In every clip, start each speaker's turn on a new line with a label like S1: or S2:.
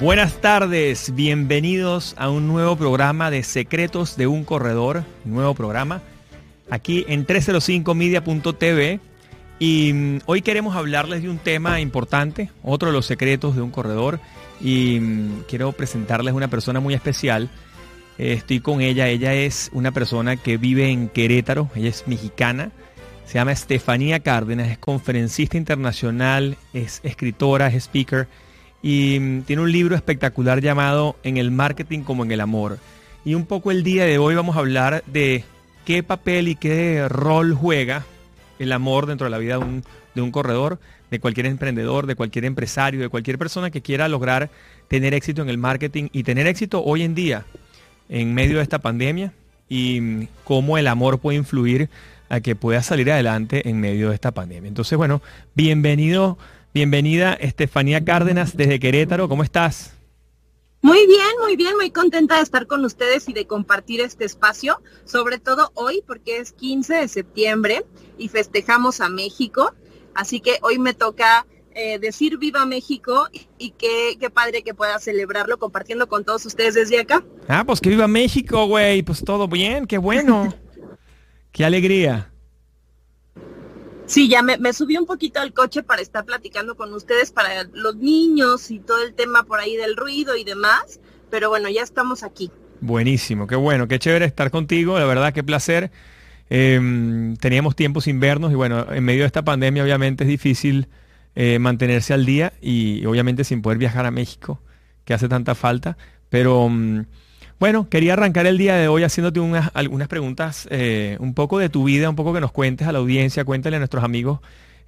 S1: Buenas tardes, bienvenidos a un nuevo programa de Secretos de un Corredor, nuevo programa, aquí en 305media.tv. Y mm, hoy queremos hablarles de un tema importante, otro de los secretos de un corredor. Y mm, quiero presentarles una persona muy especial. estoy con ella, ella es una persona que vive en Querétaro, ella es mexicana. Se llama Estefanía Cárdenas, es conferencista internacional, es escritora, es speaker y mm, tiene un libro espectacular llamado En el marketing como en el amor. Y un poco el día de hoy vamos a hablar de qué papel y qué rol juega el amor dentro de la vida de un, de un corredor, de cualquier emprendedor, de cualquier empresario, de cualquier persona que quiera lograr tener éxito en el marketing y tener éxito hoy en día en medio de esta pandemia y mm, cómo el amor puede influir a que pueda salir adelante en medio de esta pandemia. Entonces, bueno, bienvenido Bienvenida Estefanía Cárdenas desde Querétaro, ¿cómo estás?
S2: Muy bien, muy bien, muy contenta de estar con ustedes y de compartir este espacio, sobre todo hoy porque es 15 de septiembre y festejamos a México, así que hoy me toca eh, decir viva México y, qué, qué, padre que pueda celebrarlo compartiendo con todos ustedes desde acá.
S1: Ah, pues que viva México, güey, pues todo bien, qué bueno, qué alegría.
S2: Sí, ya me, subí un poquito al coche para estar platicando con ustedes, para los niños y todo el tema por ahí del ruido y demás, pero bueno, ya estamos aquí.
S1: Buenísimo, qué bueno, qué chévere estar contigo, la verdad, qué placer. Em, teníamos tiempo sin vernos y bueno, en medio de esta pandemia obviamente es difícil eh, mantenerse al día y obviamente sin poder viajar a México, que hace tanta falta, pero... Mm, bueno, quería arrancar el día de hoy haciéndote unas, algunas preguntas, eh, un poco de tu vida, un poco que nos cuentes a la audiencia, cuéntale a nuestros amigos.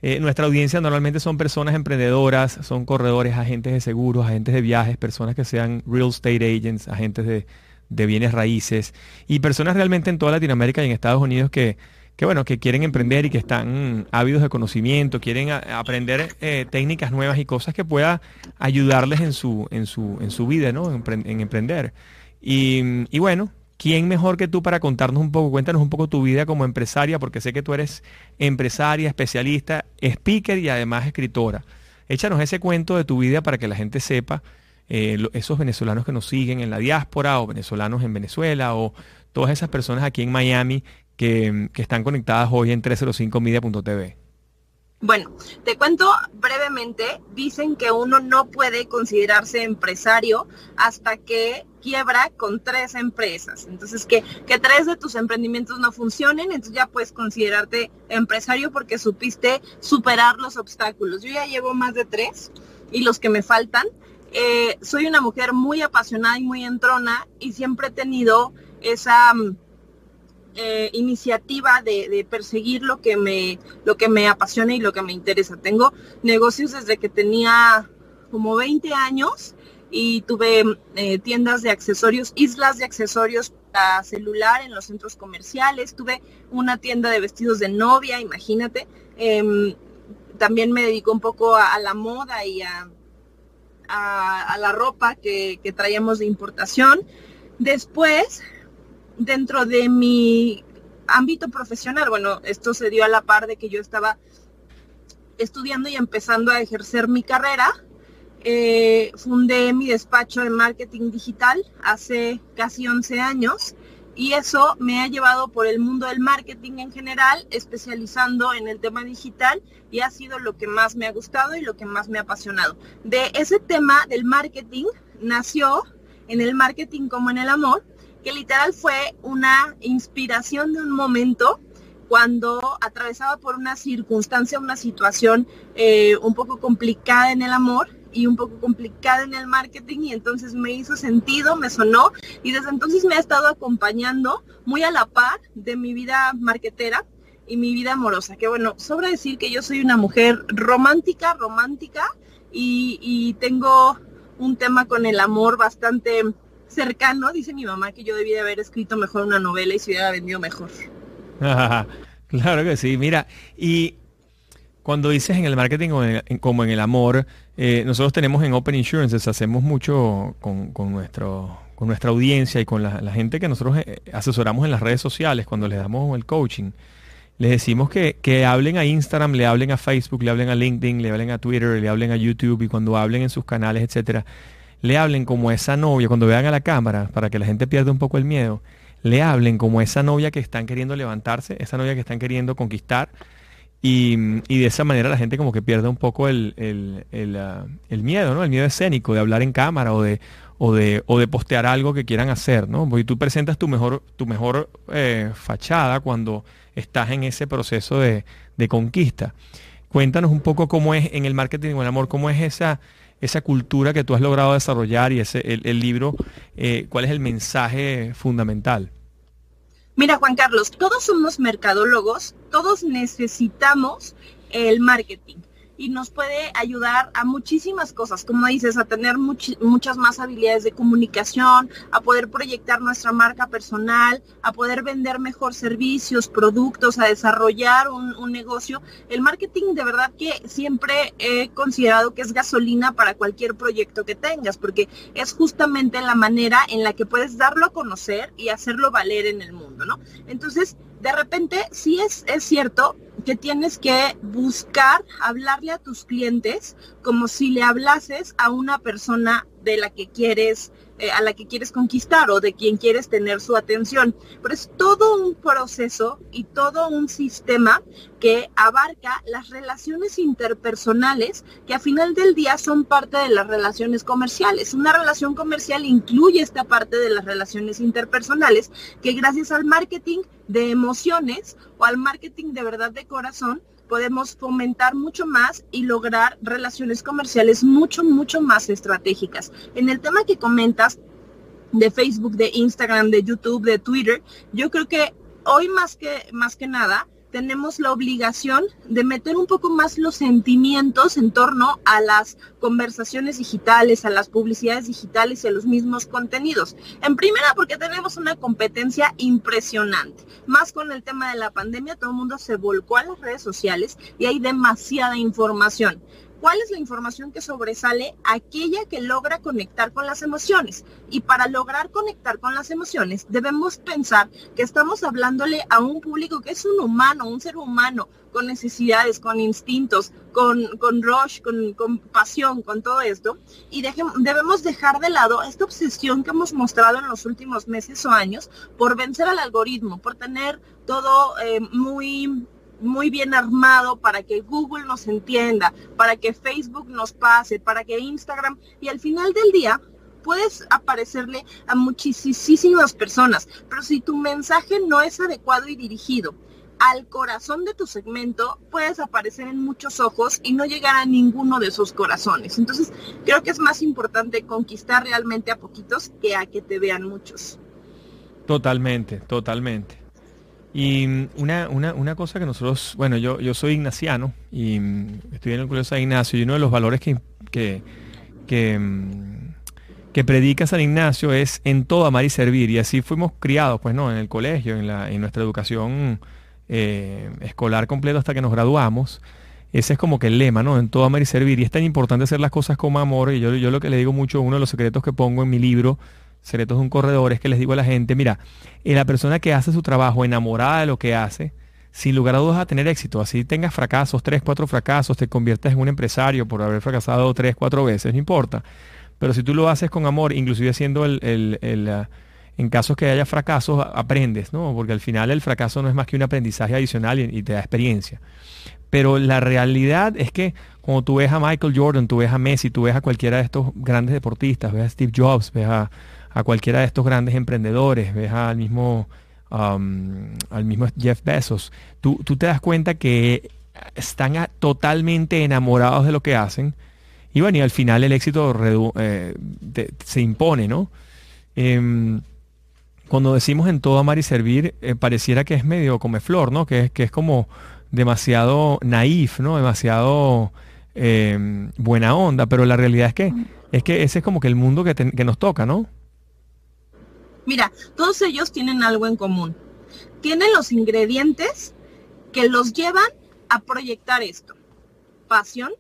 S1: Eh, nuestra audiencia normalmente son personas emprendedoras, son corredores, agentes de seguros, agentes de viajes, personas que sean real estate agents, agentes de, bienes raíces y personas realmente en toda Latinoamérica y en Estados Unidos que, bueno, que quieren emprender y que están ávidos de conocimiento, quieren aprender eh, técnicas nuevas y cosas que pueda ayudarles en su, en su, en su vida, ¿no? en emprender. Y, bueno, ¿quién mejor que tú para contarnos un poco? Cuéntanos un poco tu vida como empresaria, porque sé que tú eres empresaria, especialista, speaker y además escritora. Échanos ese cuento de tu vida para que la gente sepa, eh, esos venezolanos que nos siguen en la diáspora o venezolanos en Venezuela o todas esas personas aquí en Miami que, que están conectadas hoy en 305media.tv.
S2: Bueno, te cuento brevemente, dicen que uno no puede considerarse empresario hasta que quiebra con tres empresas. Entonces, que, que tres de tus emprendimientos no funcionen, entonces ya puedes considerarte empresario porque supiste superar los obstáculos. Yo ya llevo más de tres y los que me faltan. Eh, soy una mujer muy apasionada y muy entrona y siempre he tenido esa mm, eh, iniciativa de, perseguir lo que me lo que me apasiona y lo que me interesa. Tengo negocios desde que tenía como 20 años y tuve eh, tiendas de accesorios, islas de accesorios para celular en los centros comerciales. Tuve una tienda de vestidos de novia, imagínate. Em, también me dedico un poco a, la moda y a, a, la ropa que, que traíamos de importación. Después dentro de mi ámbito profesional, bueno, esto se dio a la par de que yo estaba estudiando y empezando a ejercer mi carrera. Eh, fundé mi despacho de marketing digital hace casi 11 años y eso me ha llevado por el mundo del marketing en general, especializando en el tema digital y ha sido lo que más me ha gustado y lo que más me ha apasionado. De ese tema del marketing nació en el marketing como en el amor que literal fue una inspiración de un momento cuando atravesaba por una circunstancia, una situación eh, un poco complicada en el amor y un poco complicada en el marketing y entonces me hizo sentido, me sonó y desde entonces me ha estado acompañando muy a la par de mi vida marketera y mi vida amorosa. Que bueno, sobra decir que yo soy una mujer romántica, romántica y, y tengo un tema con el amor bastante cercano. Dice mi mamá que yo debía haber escrito mejor una novela y se hubiera vendido mejor.
S1: claro que sí, mira, y cuando dices en el marketing como en el, amor, eh, nosotros tenemos en Open Insurances, hacemos mucho con, nuestro, con nuestra audiencia y con la, gente que nosotros eh, asesoramos en las redes sociales cuando les damos el coaching. Les decimos que, que, hablen a Instagram, le hablen a Facebook, le hablen a LinkedIn, le hablen a Twitter, le hablen a YouTube y cuando hablen en sus canales, etcétera, le hablen como esa novia, cuando vean a la cámara, para que la gente pierda un poco el miedo, le hablen como esa novia que están queriendo levantarse, esa novia que están queriendo conquistar, y, de esa manera la gente como que pierde un poco el, ah, el, miedo, ¿no? El miedo escénico de hablar en cámara o de, o de, o de postear algo que quieran hacer, ¿no? Porque tú presentas tu mejor, tu mejor eh, fachada cuando estás en ese proceso de, conquista. Cuéntanos un poco cómo es en el marketing con el amor, cómo es esa, esa cultura que tú has logrado desarrollar y ese, el, libro, eh, cuál es el mensaje fundamental.
S2: Mira, Juan Carlos, todos somos mercadólogos, todos necesitamos el marketing y nos puede ayudar a muchísimas cosas, como dices, a tener muchas más habilidades de comunicación, a poder proyectar nuestra marca personal, a poder vender mejor servicios, productos, a desarrollar un, un negocio. El marketing de verdad que siempre he considerado que es gasolina para cualquier proyecto que tengas, porque es justamente la manera en la que puedes darlo a conocer y hacerlo valer en el mundo, ¿no? Entonces, de repente sí es, es cierto que tienes que buscar hablarle a tus clientes como si le hablases a una persona de la que quieres eh, a la que quieres conquistar o de quien quieres tener su atención. Pero es todo un proceso y todo un sistema que abarca las relaciones interpersonales que a final del día son parte de las relaciones comerciales. Una relación comercial incluye esta parte de las relaciones interpersonales que gracias al marketing de emociones o al marketing de verdad de corazón podemos fomentar mucho más y lograr relaciones comerciales mucho, mucho más estratégicas. En el tema que comentas de Facebook, de Instagram, de YouTube, de Twitter, yo creo que hoy más que, más que nada, tenemos la obligación de meter un poco más los sentimientos en torno a las conversaciones digitales, a las publicidades digitales y a los mismos contenidos. En primera, porque tenemos una competencia impresionante. Más con el tema de la pandemia, todo el mundo se volcó a las redes sociales y hay demasiada información. ¿Cuál es la información que sobresale? Aquella que logra conectar con las emociones. Y para lograr conectar con las emociones, debemos pensar que estamos hablándole a un público que es un humano, un ser humano, con necesidades, con instintos, con, con rush, con, pasión, con todo esto. Y debemos dejar de lado esta obsesión que hemos mostrado en los últimos meses o años por vencer al algoritmo, por tener todo eh, muy muy bien armado para que Google nos entienda, para que Facebook nos pase, para que Instagram y al final del día puedes aparecerle a muchísimas personas, pero si tu mensaje no es adecuado y dirigido al corazón de tu segmento, puedes aparecer en muchos ojos y no llegar a ninguno de esos corazones. Entonces, creo que es más importante conquistar realmente a poquitos que a que te vean muchos.
S1: Totalmente, totalmente. Y una, una, una, cosa que nosotros, bueno, yo, yo soy ignaciano y estoy en el Colegio San Ignacio y uno de los valores que, que, que, que, predica San Ignacio es en todo amar y servir. Y así fuimos criados, pues no, en el colegio, en, la, en nuestra educación eh, escolar completa hasta que nos graduamos. Ese es como que el lema, ¿no? En todo amar y servir. Y es tan importante hacer las cosas como amor. Y yo, yo lo que le digo mucho, uno de los secretos que pongo en mi libro, Secretos de un Corredor, es que les digo a la gente, mira, la persona que hace su trabajo enamorada de lo que hace, sin lugar a dudas a tener éxito. Así tengas fracasos, tres, cuatro fracasos, te conviertes en un empresario por haber fracasado tres, cuatro veces, no importa. Pero si tú lo haces con amor, inclusive haciendo el, el, ah, en casos que haya fracasos, aprendes, ¿no? Porque al final el fracaso no es más que un aprendizaje adicional y, te da experiencia. Pero la realidad es que cuando tú ves a Michael Jordan, tú ves a Messi, tú ves a cualquiera de estos grandes deportistas, ves a Steve Jobs, ves a, a cualquiera de estos grandes emprendedores, ves al mismo, um, al mismo Jeff Bezos, tú, te das cuenta que están totalmente enamorados de lo que hacen y bueno, y al final el éxito eh, se impone, ¿no? Em, cuando decimos en todo amar y servir, eh, pareciera que es medio come flor, ¿no? Que es, que es como demasiado naif, ¿no? Demasiado em, buena onda, pero la realidad es que, es que ese es como que el mundo que, que nos toca, ¿no?
S2: Mira, todos ellos tienen algo en común. Tienen los ingredientes que los llevan a proyectar esto. Pasión,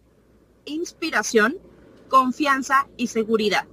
S2: inspiración, confianza y seguridad.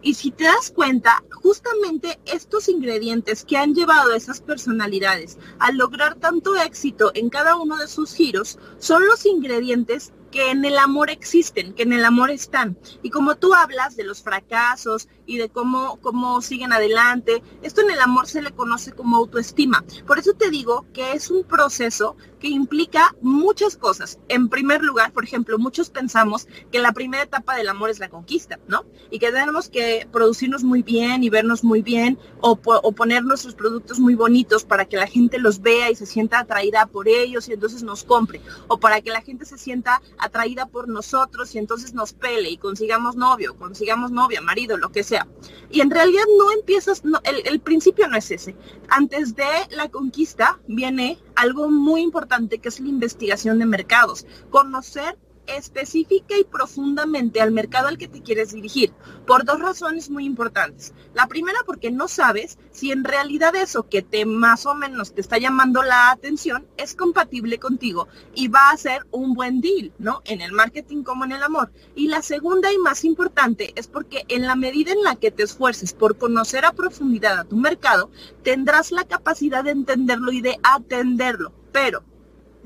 S2: Y si te das cuenta, justamente estos ingredientes que han llevado a esas personalidades a lograr tanto éxito en cada uno de sus giros son los ingredientes que en el amor existen, que en el amor están. Y como tú hablas de los fracasos y de cómo, cómo siguen adelante, esto en el amor se le conoce como autoestima. Por eso te digo que es un proceso que implica muchas cosas. En primer lugar, por ejemplo, muchos pensamos que la primera etapa del amor es la conquista, ¿no? Y que tenemos que producirnos muy bien y vernos muy bien o, o poner nuestros productos muy bonitos para que la gente los vea y se sienta atraída por ellos y entonces nos compre. O para que la gente se sienta atraída por nosotros y entonces nos pele y consigamos novio, consigamos novia, marido, lo que sea. Y en realidad no empiezas, no, el, el principio no es ese. Antes de la conquista viene algo muy importante que es la investigación de mercados, conocer específica y profundamente al mercado al que te quieres dirigir, por dos razones muy importantes. La primera porque no sabes si en realidad eso que te más o menos te está llamando la atención es compatible contigo y va a ser un buen deal, ¿no? En el marketing como en el amor. Y la segunda y más importante es porque en la medida en la que te esfuerces por conocer a profundidad a tu mercado, tendrás la capacidad de entenderlo y de atenderlo. Pero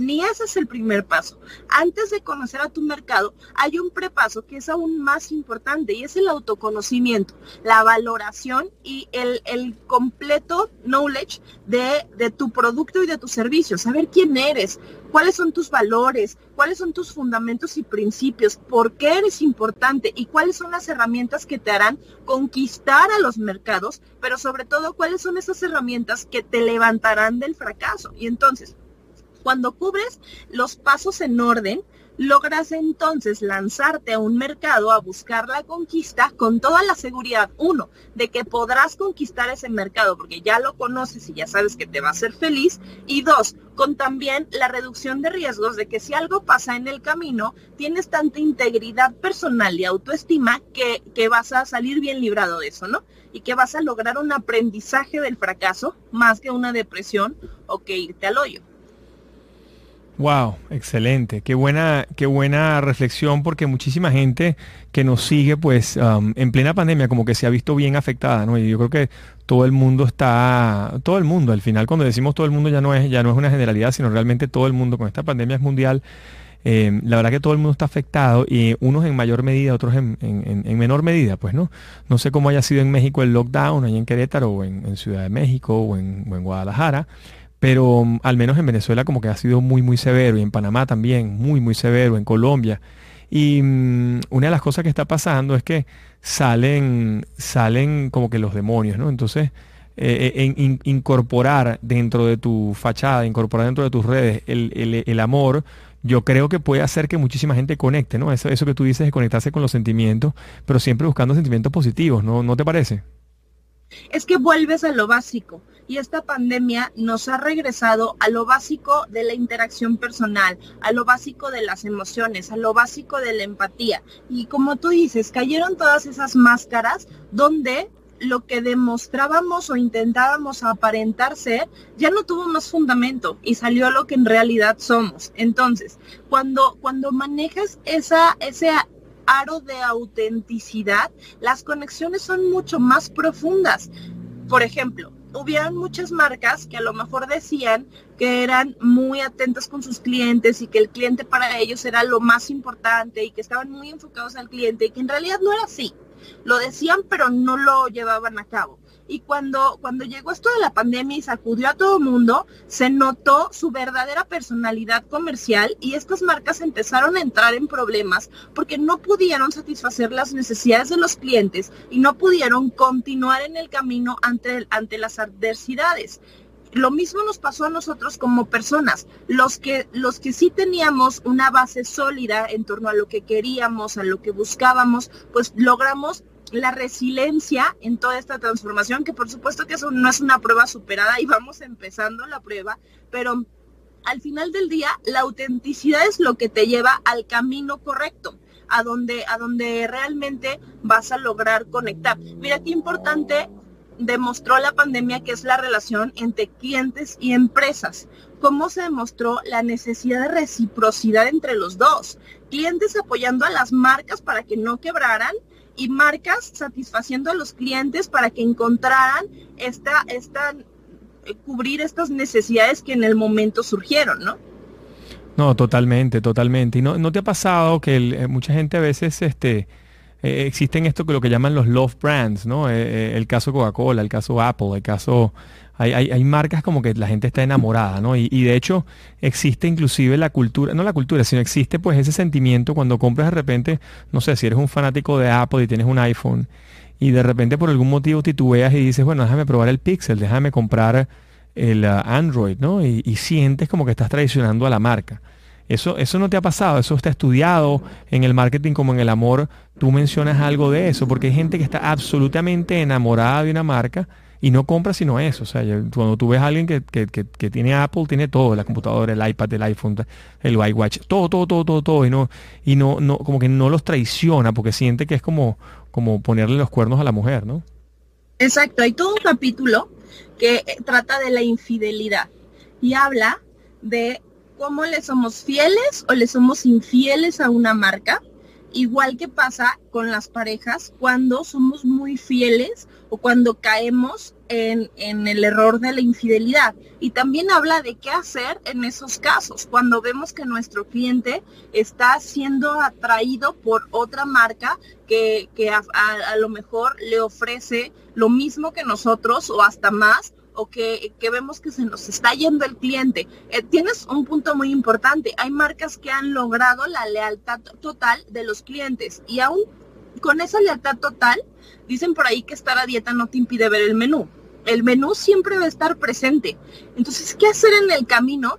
S2: ni ese es el primer paso. Antes de conocer a tu mercado, hay un prepaso que es aún más importante y es el autoconocimiento, la valoración y el, completo knowledge de, de tu producto y de tu servicio. Saber quién eres, cuáles son tus valores, cuáles son tus fundamentos y principios, por qué eres importante y cuáles son las herramientas que te harán conquistar a los mercados, pero sobre todo cuáles son esas herramientas que te levantarán del fracaso. Y entonces, cuando cubres los pasos en orden, logras entonces lanzarte a un mercado a buscar la conquista con toda la seguridad, uno, de que podrás conquistar ese mercado porque ya lo conoces y ya sabes que te va a hacer feliz, y dos, con también la reducción de riesgos de que si algo pasa en el camino, tienes tanta integridad personal y autoestima que, que vas a salir bien librado de eso, ¿no? Y que vas a lograr un aprendizaje del fracaso más que una depresión o que irte al hoyo.
S1: Wow, excelente. Qué buena, qué buena reflexión porque muchísima gente que nos sigue, pues, um, en plena pandemia, como que se ha visto bien afectada, ¿no? Y yo creo que todo el mundo está, todo el mundo, al final cuando decimos todo el mundo ya no es, ya no es una generalidad, sino realmente todo el mundo con esta pandemia es mundial. Eh, la verdad que todo el mundo está afectado y unos en mayor medida, otros en, menor medida, pues no. No sé cómo haya sido en México el lockdown, ahí en Querétaro o en, Ciudad de México o en, o en Guadalajara pero mm, al menos en Venezuela como que ha sido muy, muy severo, y en Panamá también, muy, muy severo, en Colombia. Y mm, una de las cosas que está pasando es que salen, salen como que los demonios, ¿no? Entonces, eh, eh, en, incorporar dentro de tu fachada, incorporar dentro de tus redes el, amor, yo creo que puede hacer que muchísima gente conecte, ¿no? Eso, eso que tú dices de conectarse con los sentimientos, pero siempre buscando sentimientos positivos, ¿no? ¿No te parece?
S2: Es que vuelves a lo básico y esta pandemia nos ha regresado a lo básico de la interacción personal, a lo básico de las emociones, a lo básico de la empatía. Y como tú dices, cayeron todas esas máscaras donde lo que demostrábamos o intentábamos aparentar ser ya no tuvo más fundamento y salió lo que en realidad somos. Entonces, cuando, cuando manejas esa, ese aro de autenticidad, las conexiones son mucho más profundas. Por ejemplo, hubieron muchas marcas que a lo mejor decían que eran muy atentas con sus clientes y que el cliente para ellos era lo más importante y que estaban muy enfocados al cliente y que en realidad no era así. Lo decían pero no lo llevaban a cabo y cuando, cuando llegó esto de la pandemia y sacudió a todo mundo, se notó su verdadera personalidad comercial y estas marcas empezaron a entrar en problemas porque no pudieron satisfacer las necesidades de los clientes y no pudieron continuar en el camino ante, ante las adversidades lo mismo nos pasó a nosotros como personas. Los que, los que sí teníamos una base sólida en torno a lo que queríamos, a lo que buscábamos, pues logramos la resiliencia en toda esta transformación, que por supuesto que eso no es una prueba superada y vamos empezando la prueba, pero al final del día la autenticidad es lo que te lleva al camino correcto, a donde, a donde realmente vas a lograr conectar. Mira qué importante demostró la pandemia que es la relación entre clientes y empresas. ¿Cómo se demostró la necesidad de reciprocidad entre los dos? Clientes apoyando a las marcas para que no quebraran y marcas satisfaciendo a los clientes para que encontraran esta, esta, eh, cubrir estas necesidades que en el momento surgieron, ¿no?
S1: No, totalmente, totalmente. ¿Y no, te ha pasado que eh, mucha gente a veces este, eh, existen esto que lo que llaman los love brands, ¿no? el caso Coca-Cola, el caso Apple, el caso hay, marcas como que la gente está enamorada, ¿no? Y, de hecho existe inclusive la cultura, no la cultura, sino existe pues ese sentimiento cuando compras de repente, no sé, si eres un fanático de Apple y tienes un iPhone y de repente por algún motivo titubeas y dices, bueno, déjame probar el Pixel, déjame comprar el uh, Android, ¿no? Y, y, sientes como que estás traicionando a la marca. Eso, eso no te ha pasado, eso está estudiado en el marketing como en el amor. Tú mencionas algo de eso, porque hay gente que está absolutamente enamorada de una marca y no compra sino eso. O sea, cuando tú ves a alguien que, tiene Apple, tiene todo, la computadora, el iPad, el iPhone, el iWatch, todo, todo, todo, todo, todo, y no, y no, no, como que no los traiciona porque siente que es como, como ponerle los cuernos a la mujer, ¿no?
S2: Exacto, hay todo un capítulo que eh, trata de la infidelidad y habla de cómo le somos fieles o le somos infieles a una marca Igual que pasa con las parejas cuando somos muy fieles o cuando caemos en, el error de la infidelidad. Y también habla de qué hacer en esos casos, cuando vemos que nuestro cliente está siendo atraído por otra marca que, a lo mejor le ofrece lo mismo que nosotros o hasta más o que, vemos que se nos está yendo el cliente. Eh, tienes un punto muy importante. Hay marcas que han logrado la lealtad total de los clientes y aún con esa lealtad total, dicen por ahí que estar a dieta no te impide ver el menú. El menú siempre va a estar presente. Entonces, ¿qué hacer en el camino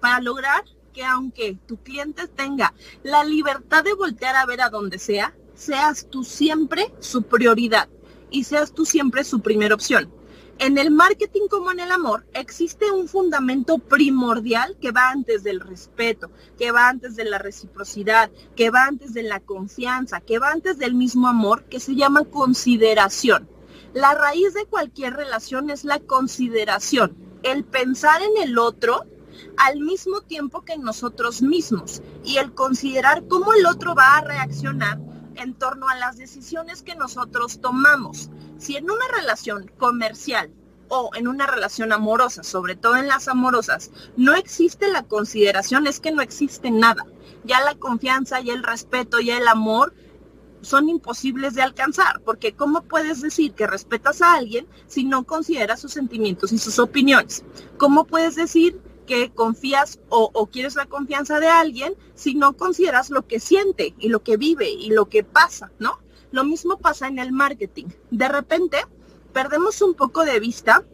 S2: para lograr que aunque tu cliente tenga la libertad de voltear a ver a donde sea, seas tú siempre su prioridad y seas tú siempre su primera opción? En el marketing como en el amor existe un fundamento primordial que va antes del respeto, que va antes de la reciprocidad, que va antes de la confianza, que va antes del mismo amor, que se llama consideración. La raíz de cualquier relación es la consideración, el pensar en el otro al mismo tiempo que en nosotros mismos y el considerar cómo el otro va a reaccionar en torno a las decisiones que nosotros tomamos. Si en una relación comercial o en una relación amorosa, sobre todo en las amorosas, no existe la consideración, es que no existe nada. Ya la confianza, y el respeto, y el amor son imposibles de alcanzar, porque ¿cómo puedes decir que respetas a alguien si no consideras sus sentimientos y sus opiniones? ¿Cómo puedes decir que confías o, quieres la confianza de alguien si no consideras lo que siente y lo que vive y lo que pasa, ¿no? Lo mismo pasa en el marketing. De repente perdemos un poco de vista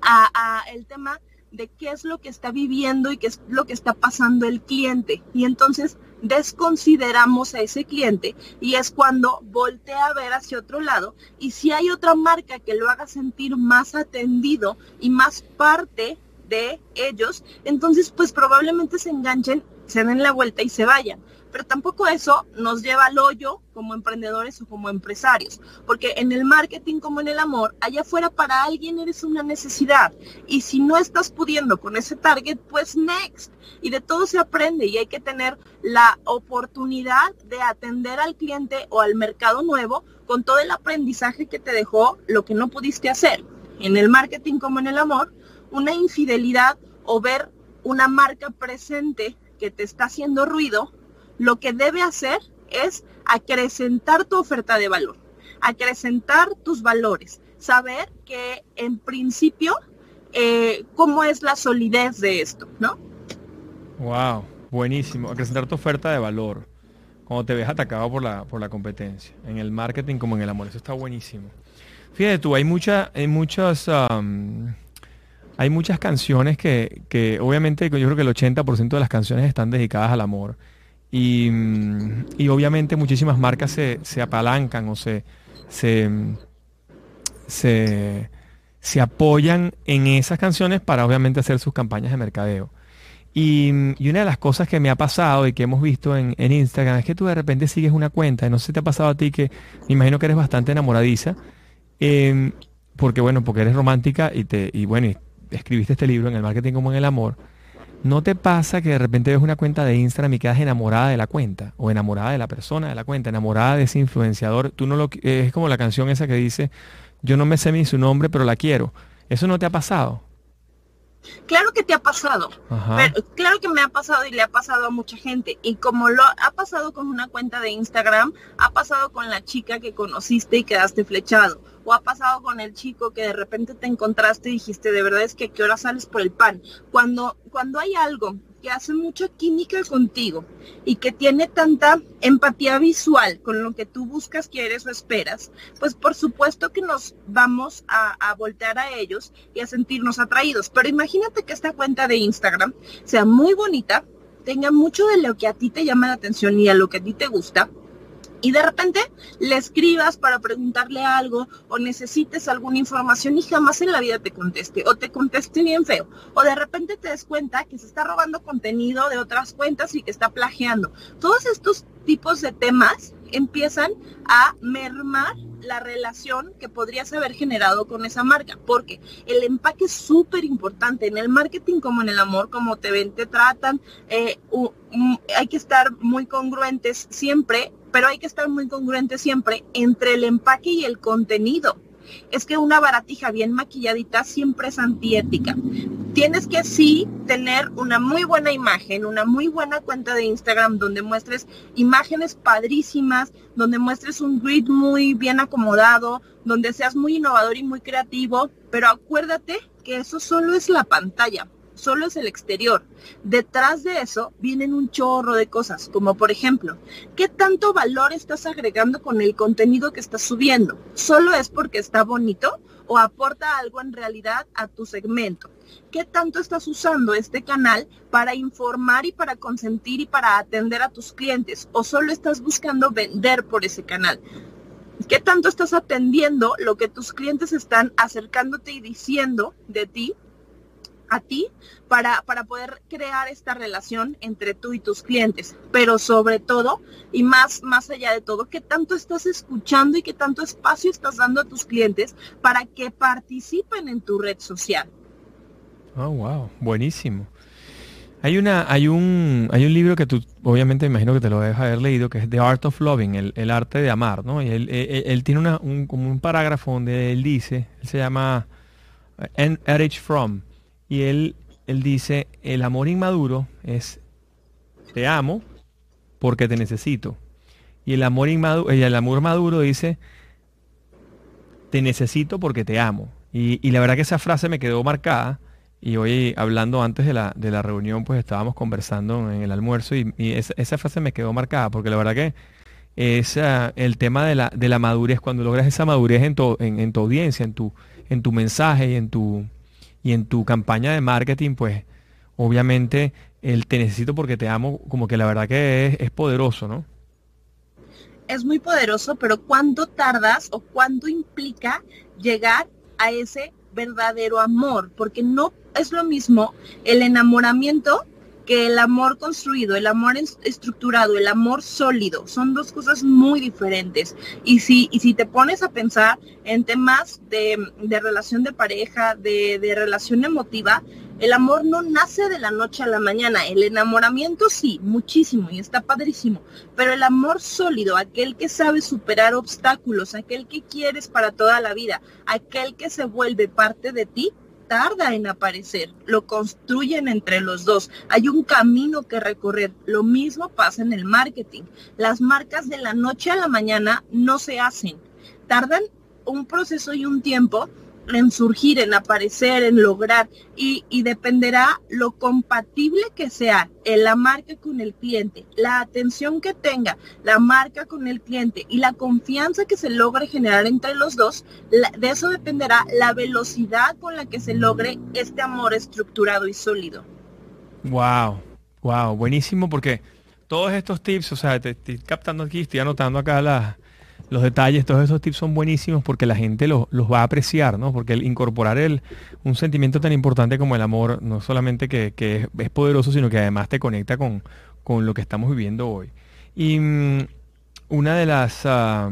S2: a, el tema de qué es lo que está viviendo y qué es lo que está pasando el cliente. Y entonces desconsideramos a ese cliente y es cuando voltea a ver hacia otro lado y si hay otra marca que lo haga sentir más atendido y más parte de ellos, entonces pues probablemente se enganchen, se den la vuelta y se vayan. Pero tampoco eso nos lleva al hoyo como emprendedores o como empresarios, porque en el marketing como en el amor, allá afuera para alguien eres una necesidad y si no estás pudiendo con ese target, pues next. Y de todo se aprende y hay que tener la oportunidad de atender al cliente o al mercado nuevo con todo el aprendizaje que te dejó lo que no pudiste hacer. En el marketing como en el amor, una infidelidad o ver una marca presente que te está haciendo ruido, lo que debe hacer es acrecentar tu oferta de valor, acrecentar tus valores, saber que en principio eh, cómo es la solidez de esto, ¿no?
S1: Wow, buenísimo, acrecentar tu oferta de valor cuando te ves atacado por la, por la competencia, en el marketing como en el amor, eso está buenísimo. Fíjate tú, hay, mucha, hay muchas... Hay muchas canciones que, que, obviamente yo creo que el 80% de las canciones están dedicadas al amor. Y, mm, y obviamente muchísimas marcas se, se, apalancan o se, se, se, se apoyan en esas canciones para obviamente hacer sus campañas de mercadeo. Y, una de las cosas que me ha pasado y que hemos visto en, Instagram es que tú de repente sigues una cuenta, y no sé si te ha pasado a ti que me imagino que eres bastante enamoradiza, em, porque bueno, porque eres romántica y, te, y bueno, escribiste este libro en el marketing como en el amor. ¿No te pasa que de repente ves una cuenta de Instagram y quedas enamorada de la cuenta? O enamorada de la persona de la cuenta, enamorada de ese influenciador. Tú no lo, es como la canción esa que dice, yo no me sé ni su nombre, pero la quiero. ¿Eso no te ha pasado?
S2: Claro que te ha pasado, claro que me ha pasado y le ha pasado a mucha gente. Y como lo ha pasado con una cuenta de Instagram, ha pasado con la chica que conociste y quedaste flechado. O ha pasado con el chico que de repente te encontraste y dijiste, de verdad es que a qué hora sales por el pan. Cuando, cuando hay algo que hace mucha química contigo y que tiene tanta empatía visual con lo que tú buscas, quieres o esperas, pues por supuesto que nos vamos a, a voltear a ellos y a sentirnos atraídos. Pero imagínate que esta cuenta de Instagram sea muy bonita, tenga mucho de lo que a ti te llama la atención y a lo que a ti te gusta, y de repente le escribas para preguntarle algo o necesites alguna información y jamás en la vida te conteste o te conteste bien feo o de repente te des cuenta que se está robando contenido de otras cuentas y que está plagiando. Todos estos tipos de temas empiezan a mermar la relación que podrías haber generado con esa marca, porque el empaque es súper importante en el marketing como en el amor, como te ven, te tratan, eh, hay que estar muy congruentes siempre pero hay que estar muy congruente siempre entre el empaque y el contenido. Es que una baratija bien maquilladita siempre es antiética. Tienes que sí tener una muy buena imagen, una muy buena cuenta de Instagram donde muestres imágenes padrísimas, donde muestres un grid muy bien acomodado, donde seas muy innovador y muy creativo, pero acuérdate que eso solo es la pantalla solo es el exterior. Detrás de eso vienen un chorro de cosas, como por ejemplo, ¿qué tanto valor estás agregando con el contenido que estás subiendo? ¿Solo es porque está bonito o aporta algo en realidad a tu segmento? ¿Qué tanto estás usando este canal para informar y para consentir y para atender a tus clientes? ¿O solo estás buscando vender por ese canal? ¿Qué tanto estás atendiendo lo que tus clientes están acercándote y diciendo de ti a ti para, para poder crear esta relación entre tú y tus clientes. Pero sobre todo, y más, más allá de todo, qué tanto estás escuchando y qué tanto espacio estás dando a tus clientes para que participen en tu red social.
S1: Oh, wow, buenísimo. Hay una, hay un, hay un libro que tú, obviamente, imagino que te lo debes haber leído, que es The Art of Loving, el, arte de amar, ¿no? Y él, tiene una, un, como un parágrafo donde él dice, él se llama Erich Fromm, y él, él dice, el amor inmaduro es, te amo porque te necesito. Y el amor, inmaduro, el amor maduro dice, te necesito porque te amo. Y, la verdad que esa frase me quedó marcada. Y hoy, hablando antes de la, de la reunión, pues estábamos conversando en el almuerzo y, esa, frase me quedó marcada, porque la verdad que es el tema de la, de la madurez, cuando logras esa madurez en tu, en tu audiencia, en tu, en tu mensaje y en tu, y en tu campaña de marketing, pues obviamente el te necesito porque te amo, como que la verdad que es, poderoso, ¿no?
S2: Es muy poderoso, pero ¿cuánto tardas o cuánto implica llegar a ese verdadero amor? Porque no es lo mismo el enamoramiento que el amor construido, el amor estructurado, el amor sólido, son dos cosas muy diferentes. Y si, y si te pones a pensar en temas de, relación de pareja, de, de, relación emotiva, el amor no nace de la noche a la mañana. El enamoramiento sí, muchísimo y está padrísimo. Pero el amor sólido, aquel que sabe superar obstáculos, aquel que quieres para toda la vida, aquel que se vuelve parte de ti, tarda en aparecer, lo construyen entre los dos. Hay un camino que recorrer. Lo mismo pasa en el marketing. Las marcas de la noche a la mañana no se hacen. Tardan un proceso y un tiempo en surgir, en aparecer, en lograr y, dependerá lo compatible que sea la marca con el cliente, la atención que tenga la marca con el cliente y la confianza que se logre generar entre los dos, de eso dependerá la velocidad con la que se logre este amor estructurado y sólido.
S1: Wow, wow, buenísimo porque todos estos tips, o sea, te estoy captando aquí, estoy anotando acá las los detalles, todos esos tips son buenísimos porque la gente los, va a apreciar, ¿no? Porque el incorporar el, un sentimiento tan importante como el amor, no solamente que, es, poderoso, sino que además te conecta con, con lo que estamos viviendo hoy. Y mm, una de las, ah,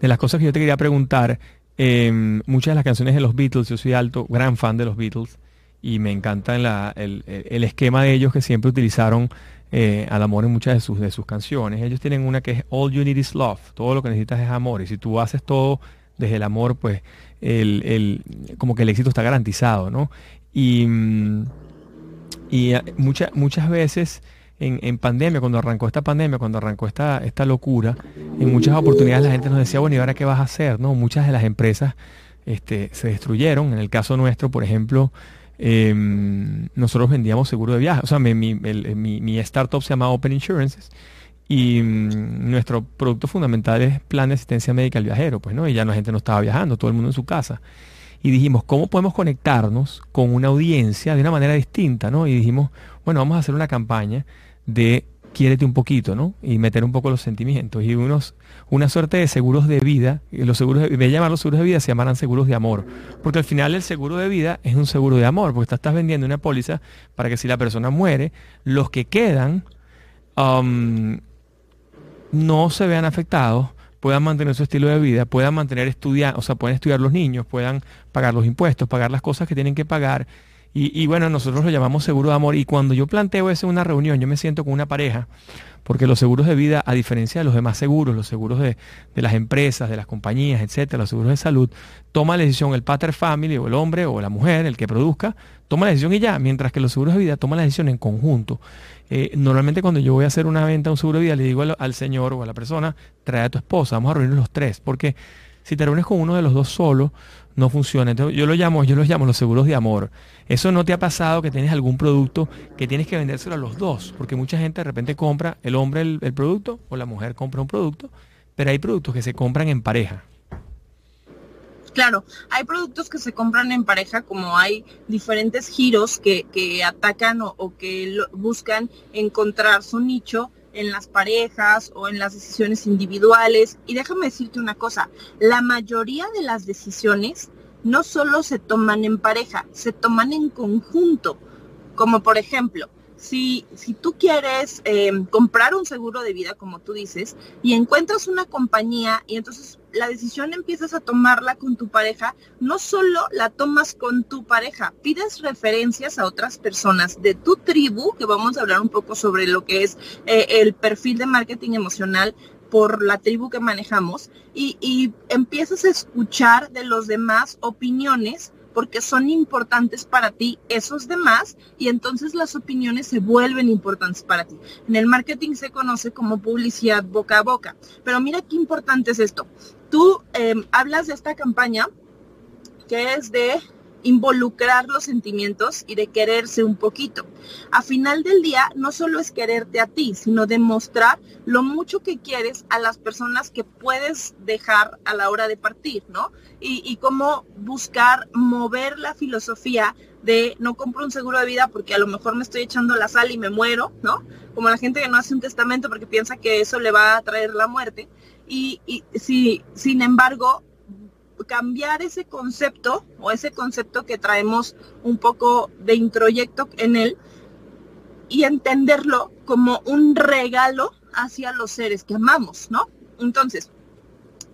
S1: de las cosas que yo te quería preguntar, em, muchas de las canciones de los Beatles, yo soy alto, gran fan de los Beatles, y me encanta el, el, esquema de ellos que siempre utilizaron eh, al amor en muchas de sus, de sus canciones. Ellos tienen una que es All You Need Is Love, todo lo que necesitas es amor, y si tú haces todo desde el amor, pues el, como que el éxito está garantizado, ¿no? Y, mm, y eh, muchas muchas veces en, pandemia, cuando arrancó esta pandemia, cuando arrancó esta, esta locura, en muchas oportunidades la gente nos decía, bueno, ¿y ahora qué vas a hacer? ¿No? Muchas de las empresas este, se destruyeron. En el caso nuestro, por ejemplo, em, nosotros vendíamos seguro de viaje. O sea, mi, mi, startup se llama Open Insurances y mm, nuestro producto fundamental es plan de asistencia médica al viajero, pues, ¿no? Y ya la gente no estaba viajando, todo el mundo en su casa. Y dijimos, ¿cómo podemos conectarnos con una audiencia de una manera distinta, ¿no? Y dijimos, bueno, vamos a hacer una campaña de quiérete un poquito, ¿no? Y meter un poco los sentimientos. Y unos, una suerte de seguros de vida, los seguros de, de llamarlos seguros de vida se llamarán seguros de amor. Porque al final el seguro de vida es un seguro de amor, porque estás vendiendo una póliza para que si la persona muere, los que quedan um, no se vean afectados, puedan mantener su estilo de vida, puedan mantener estudiar, o sea, pueden estudiar los niños, puedan pagar los impuestos, pagar las cosas que tienen que pagar y, bueno, nosotros lo llamamos seguro de amor. Y cuando yo planteo eso en una reunión, yo me siento con una pareja, porque los seguros de vida, a diferencia de los demás seguros, los seguros de, las empresas, de las compañías, etcétera, los seguros de salud, toma la decisión el pater family o el hombre o la mujer, el que produzca, toma la decisión y ya, mientras que los seguros de vida toman la decisión en conjunto. Eh, normalmente cuando yo voy a hacer una venta, un seguro de vida, le digo al, al, señor o a la persona, trae a tu esposa, vamos a reunirnos los tres, porque si te reúnes con uno de los dos solo, no funciona. Entonces, yo lo llamo, yo los llamo los seguros de amor. Eso no te ha pasado que tienes algún producto que tienes que vendérselo a los dos, porque mucha gente de repente compra, el hombre el, producto o la mujer compra un producto, pero hay productos que se compran en pareja.
S2: Claro, hay productos que se compran en pareja, como hay diferentes giros que, atacan o que buscan encontrar su nicho en las parejas o en las decisiones individuales. Y déjame decirte una cosa, la mayoría de las decisiones no solo se toman en pareja, se toman en conjunto. Como por ejemplo, si, si tú quieres em, comprar un seguro de vida, como tú dices, y encuentras una compañía y entonces la decisión empiezas a tomarla con tu pareja, no solo la tomas con tu pareja, pides referencias a otras personas de tu tribu, que vamos a hablar un poco sobre lo que es eh, el perfil de marketing emocional por la tribu que manejamos, y, y empiezas a escuchar de los demás opiniones porque son importantes para ti esos demás y entonces las opiniones se vuelven importantes para ti. En el marketing se conoce como publicidad boca a boca. Pero mira qué importante es esto. Tú em, hablas de esta campaña que es de involucrar los sentimientos y de quererse un poquito. A final del día, no solo es quererte a ti, sino demostrar lo mucho que quieres a las personas que puedes dejar a la hora de partir, ¿no? Y, cómo buscar mover la filosofía de no compro un seguro de vida porque a lo mejor me estoy echando la sal y me muero, ¿no? Como la gente que no hace un testamento porque piensa que eso le va a traer la muerte. Y, y si, sin embargo, cambiar ese concepto o ese concepto que traemos un poco de introyecto en él y entenderlo como un regalo hacia los seres que amamos, ¿no? Entonces,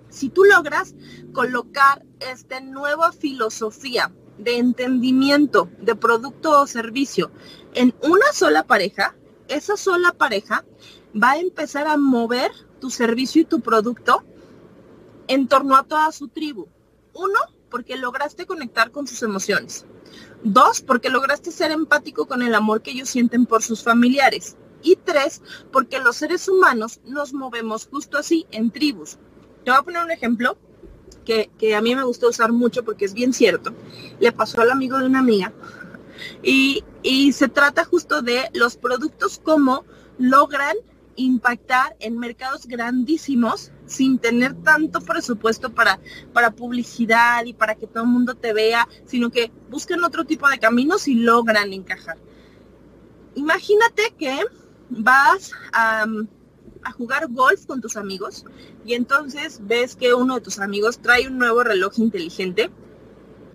S2: si tú logras colocar esta nueva filosofía de entendimiento de producto o servicio en una sola pareja, esa sola pareja va a empezar a mover tu servicio y tu producto en torno a toda su tribu. Uno, porque lograste conectar con sus emociones. Dos, porque lograste ser empático con el amor que ellos sienten por sus familiares. Y tres, porque los seres humanos nos movemos justo así en tribus. Te voy a poner un ejemplo que, a mí me gusta usar mucho porque es bien cierto. Le pasó al amigo de una amiga. Y, y se trata justo de los productos como logran impactar en mercados grandísimos sin tener tanto presupuesto para, para publicidad y para que todo el mundo te vea, sino que buscan otro tipo de caminos y logran encajar. Imagínate que vas a, a jugar golf con tus amigos y entonces ves que uno de tus amigos trae un nuevo reloj inteligente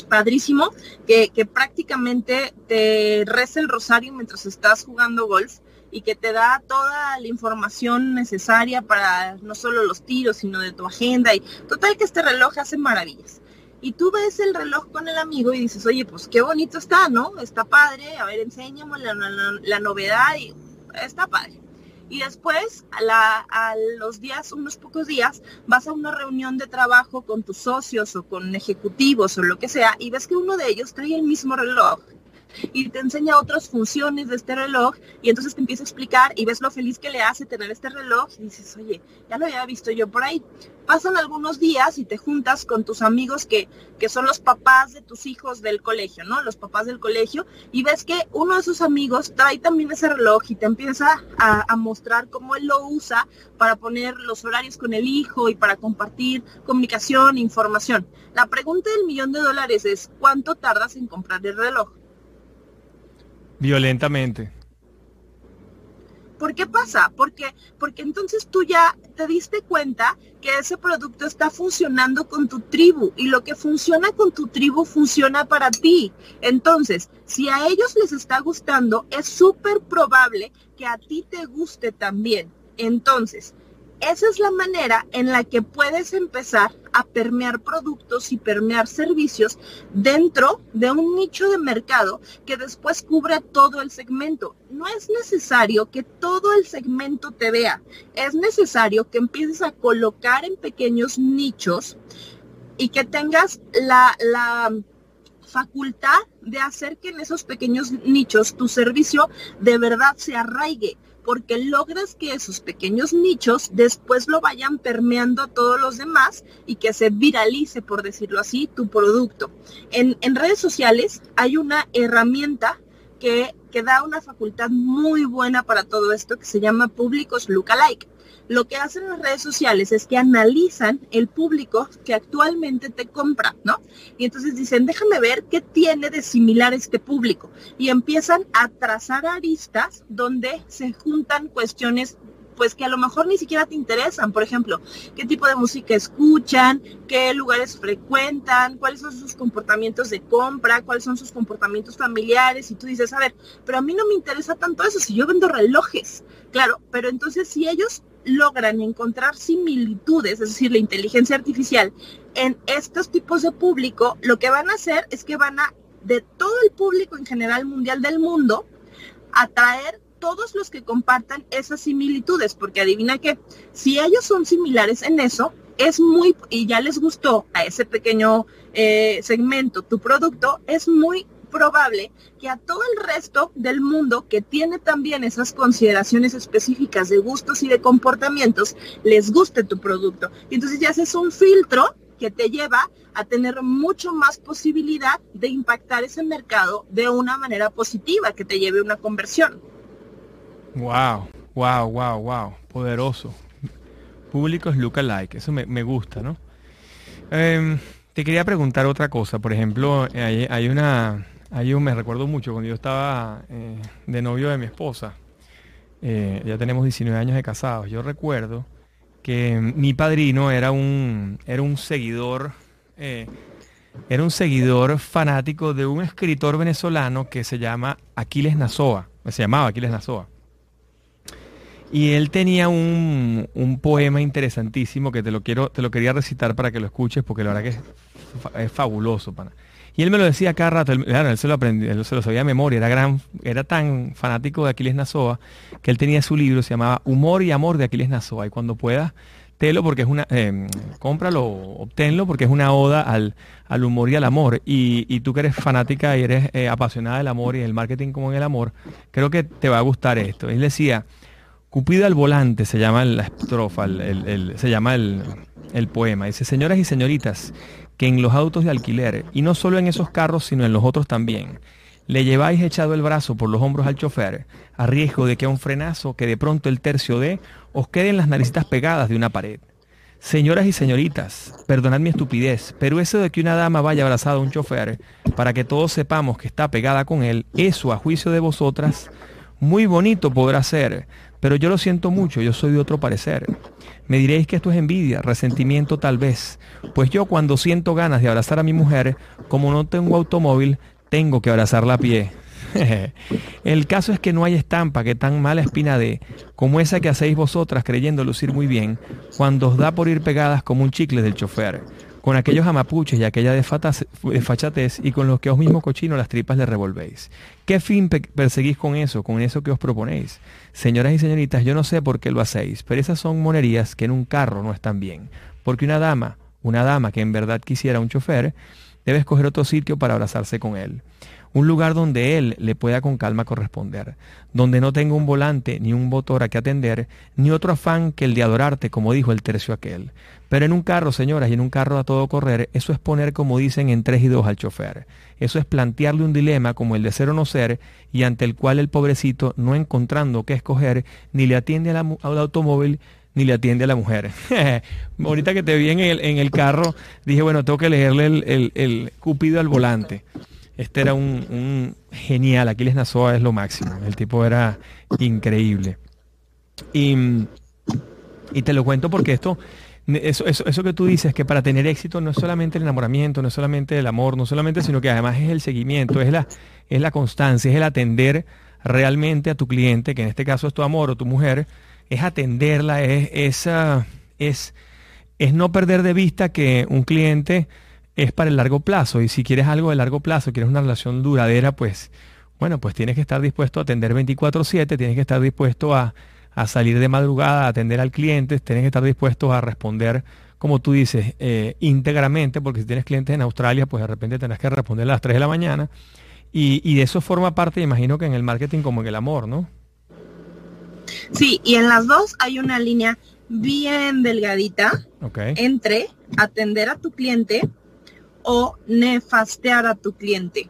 S2: padrísimo que, que, prácticamente te reza el rosario mientras estás jugando golf y que te da toda la información necesaria para no solo los tiros, sino de tu agenda. Y total que este reloj hace maravillas. Y tú ves el reloj con el amigo y dices, oye, pues qué bonito está, ¿no? Está padre, a ver, enséñame la, la, novedad y está padre. Y después, a, a, los días, unos pocos días, vas a una reunión de trabajo con tus socios o con ejecutivos o lo que sea y ves que uno de ellos trae el mismo reloj y te enseña otras funciones de este reloj y entonces te empieza a explicar y ves lo feliz que le hace tener este reloj y dices, oye, ya lo había visto yo por ahí. Pasan algunos días y te juntas con tus amigos que, que son los papás de tus hijos del colegio, ¿no? Los papás del colegio y ves que uno de sus amigos trae también ese reloj y te empieza a, a mostrar cómo él lo usa para poner los horarios con el hijo y para compartir comunicación, información. La pregunta del millón de dólares es, ¿cuánto tardas en comprar el reloj?
S1: Violentamente.
S2: ¿Por qué pasa? Porque, porque entonces tú ya te diste cuenta que ese producto está funcionando con tu tribu y lo que funciona con tu tribu funciona para ti. Entonces, si a ellos les está gustando, es súper probable que a ti te guste también. Entonces, esa es la manera en la que puedes empezar a permear productos y permear servicios dentro de un nicho de mercado que después cubre todo el segmento. No es necesario que todo el segmento te vea. Es necesario que empieces a colocar en pequeños nichos y que tengas la, la facultad de hacer que en esos pequeños nichos tu servicio de verdad se arraigue porque logras que esos pequeños nichos después lo vayan permeando a todos los demás y que se viralice, por decirlo así, tu producto. En, redes sociales hay una herramienta que, que da una facultad muy buena para todo esto que se llama públicos lookalike lo que hacen las redes sociales es que analizan el público que actualmente te compra, ¿no? Y entonces dicen, déjame ver qué tiene de similar este público. Y empiezan a trazar aristas donde se juntan cuestiones pues que a lo mejor ni siquiera te interesan. Por ejemplo, qué tipo de música escuchan, qué lugares frecuentan, cuáles son sus comportamientos de compra, cuáles son sus comportamientos familiares. Y tú dices, a ver, pero a mí no me interesa tanto eso si yo vendo relojes. Claro, pero entonces si ellos logran encontrar similitudes, es decir, la inteligencia artificial, en estos tipos de público, lo que van a hacer es que van a, de todo el público en general mundial del mundo, atraer todos los que compartan esas similitudes, porque adivina que si ellos son similares en eso, es muy, y ya les gustó a ese pequeño eh, segmento tu producto, es muy probable que a todo el resto del mundo que tiene también esas consideraciones específicas de gustos y de comportamientos, les guste tu producto. Y entonces ya haces un filtro que te lleva a tener mucho más posibilidad de impactar ese mercado de una manera positiva, que te lleve a una conversión.
S1: Wow, wow, wow, wow, poderoso. Públicos lookalike, eso me, me gusta, ¿no? Em, te quería preguntar otra cosa, por ejemplo, hay una, Ahí me recuerdo mucho cuando yo estaba eh, de novio de mi esposa. Eh, ya tenemos 19 años de casados. Yo recuerdo que mi padrino era un, era un seguidor, eh, era un seguidor fanático de un escritor venezolano que se llama Aquiles Nazoa. Se llamaba Aquiles Nazoa. Y él tenía un, un, poema interesantísimo que te lo quiero, te lo quería recitar para que lo escuches, porque la verdad que es, es fabuloso, pana. Y él me lo decía cada rato, él, claro, él se lo aprendió, él se lo sabía de memoria, era, gran, era tan fanático de Aquiles Nazoa que él tenía su libro, se llamaba Humor y Amor de Aquiles Nazoa. Y cuando puedas, telo porque es una, eh, cómpralo, obténlo porque es una oda al, al humor y al amor. Y, tú que eres fanática y eres eh, apasionada del amor y el marketing como en el amor, creo que te va a gustar esto. Él decía, Cupido al volante se llama la estrofa, se llama el, el poema. Dice, señoras y señoritas, que en los autos de alquiler, y no solo en esos carros, sino en los otros también, le lleváis echado el brazo por los hombros al chofer, a riesgo de que a un frenazo que de pronto el tercio dé, os queden las naricitas pegadas de una pared. Señoras y señoritas, perdonad mi estupidez, pero eso de que una dama vaya abrazada a un chofer para que todos sepamos que está pegada con él, eso a juicio de vosotras, muy bonito podrá ser, Pero yo lo siento mucho, yo soy de otro parecer. Me diréis que esto es envidia, resentimiento tal vez. Pues yo cuando siento ganas de abrazar a mi mujer, como no tengo automóvil, tengo que abrazarla a pie. El caso es que no hay estampa que tan mala espina de como esa que hacéis vosotras creyendo lucir muy bien, cuando os da por ir pegadas como un chicle del chofer, con aquellos amapuches y aquella desfachatez y con los que os mismo cochino las tripas le revolvéis. ¿Qué fin perseguís con eso, con eso que os proponéis? Señoras y señoritas, yo no sé por qué lo hacéis, pero esas son monerías que en un carro no están bien, porque una dama, una dama que en verdad quisiera un chofer, debe escoger otro sitio para abrazarse con él un lugar donde él le pueda con calma corresponder, donde no tenga un volante ni un motor a que atender, ni otro afán que el de adorarte, como dijo el tercio aquel. Pero en un carro, señoras, y en un carro a todo correr, eso es poner, como dicen, en tres y dos al chofer. Eso es plantearle un dilema como el de ser o no ser, y ante el cual el pobrecito, no encontrando qué escoger, ni le atiende al automóvil, ni le atiende a la mujer. Ahorita que te vi en el, carro, dije, bueno, tengo que leerle el, el cupido al volante. Este era un, genial, Aquiles Nazoa es lo máximo, el tipo era increíble. Y, te lo cuento porque esto, eso, eso, que tú dices, que para tener éxito no es solamente el enamoramiento, no es solamente el amor, no solamente, sino que además es el seguimiento, es la, es la constancia, es el atender realmente a tu cliente, que en este caso es tu amor o tu mujer, es atenderla, es, es, es, es no perder de vista que un cliente es para el largo plazo. Y si quieres algo de largo plazo, quieres una relación duradera, pues, bueno, pues tienes que estar dispuesto a atender 24/7, tienes que estar dispuesto a, salir de madrugada, a atender al cliente, tienes que estar dispuesto a responder, como tú dices, eh, íntegramente, porque si tienes clientes en Australia, pues de repente tendrás que responder a las 3 de la mañana. Y, y de eso forma parte, imagino que en el marketing como en el amor, ¿no?
S2: Sí, y en las dos hay una línea bien delgadita entre atender a tu cliente o nefastear a tu cliente.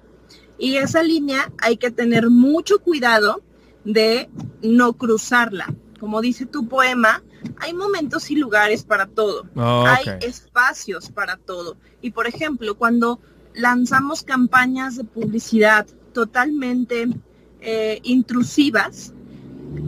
S2: Y esa línea hay que tener mucho cuidado de no cruzarla. Como dice tu poema, hay momentos y lugares para todo. Hay espacios para todo. Y por ejemplo, cuando lanzamos campañas de publicidad totalmente eh, intrusivas,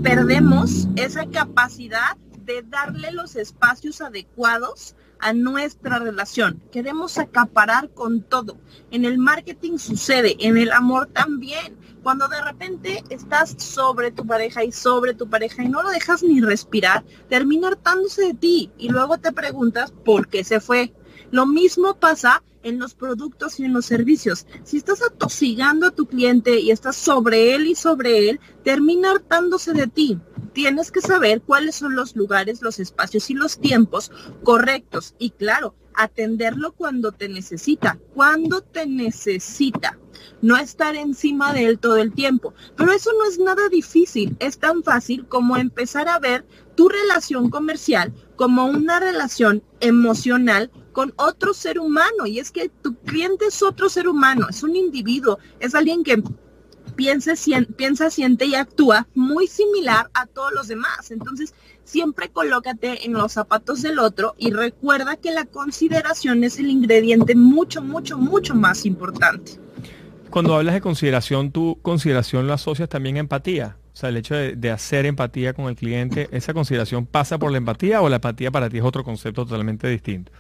S2: perdemos esa capacidad de darle los espacios adecuados a nuestra relación. Queremos acaparar con todo. En el marketing sucede, en el amor también. Cuando de repente estás sobre tu pareja y sobre tu pareja y no lo dejas ni respirar, termina hartándose de ti y luego te preguntas por qué se fue. Lo mismo pasa en los productos y en los servicios. Si estás atosigando a tu cliente y estás sobre él y sobre él, termina hartándose de ti. Tienes que saber cuáles son los lugares, los espacios y los tiempos correctos. Y claro, atenderlo cuando te necesita, cuando te necesita. No estar encima de él todo el tiempo. Pero eso no es nada difícil. Es tan fácil como empezar a ver tu relación comercial como una relación emocional con otro ser humano. Y es que tu cliente es otro ser humano, es un individuo, es alguien que piensa, piensa, siente y actúa muy similar a todos los demás. Entonces, siempre colócate en los zapatos del otro y recuerda que la consideración es el ingrediente mucho, mucho, mucho más importante.
S1: Cuando hablas de consideración, ¿tu consideración lo asocias también a empatía? O sea, el hecho de, de, hacer empatía con el cliente, ¿esa consideración pasa por la empatía o la empatía para ti es otro concepto totalmente distinto?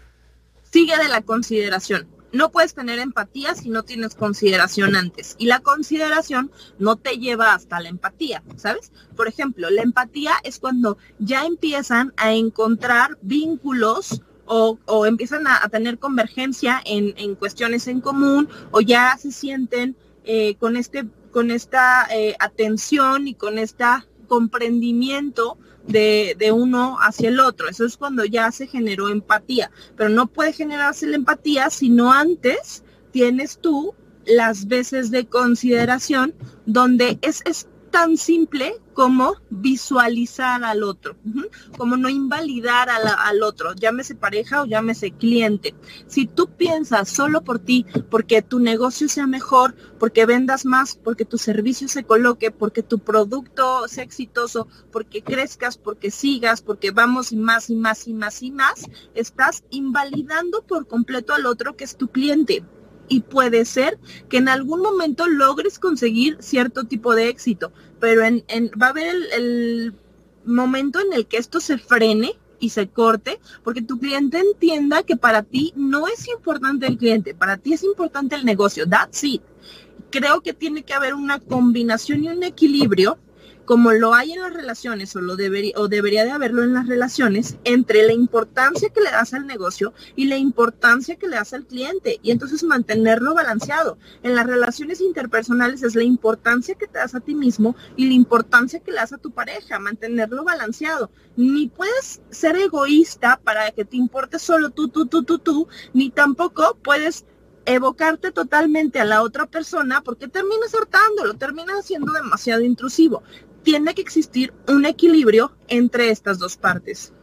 S2: Sigue de la consideración. No puedes tener empatía si no tienes consideración antes. Y la consideración no te lleva hasta la empatía, ¿sabes? Por ejemplo, la empatía es cuando ya empiezan a encontrar vínculos o, empiezan a, tener convergencia en, cuestiones en común o ya se sienten eh, con, este, con esta eh, atención y con este comprendimiento de, uno hacia el otro. Eso es cuando ya se generó empatía. Pero no puede generarse la empatía si no antes tienes tú las veces de consideración donde es, es tan simple como visualizar al otro, como no invalidar al otro, llámese pareja o llámese cliente. Si tú piensas solo por ti, porque tu negocio sea mejor, porque vendas más, porque tu servicio se coloque, porque tu producto sea exitoso, porque crezcas, porque sigas, porque vamos y más y más y más y más, estás invalidando por completo al otro que es tu cliente y puede ser que en algún momento logres conseguir cierto tipo de éxito, pero en, va a haber el, momento en el que esto se frene y se corte, porque tu cliente entienda que para ti no es importante el cliente, para ti es importante el negocio. That's it. Creo que tiene que haber una combinación y un equilibrio como lo hay en las relaciones o, lo debería, o debería de haberlo en las relaciones, entre la importancia que le das al negocio y la importancia que le das al cliente. Y entonces mantenerlo balanceado. En las relaciones interpersonales es la importancia que te das a ti mismo y la importancia que le das a tu pareja, mantenerlo balanceado. Ni puedes ser egoísta para que te importe solo tú, tú, tú, tú, tú, ni tampoco puedes evocarte totalmente a la otra persona porque terminas hartándolo, terminas siendo demasiado intrusivo tiene que existir un equilibrio entre estas dos partes.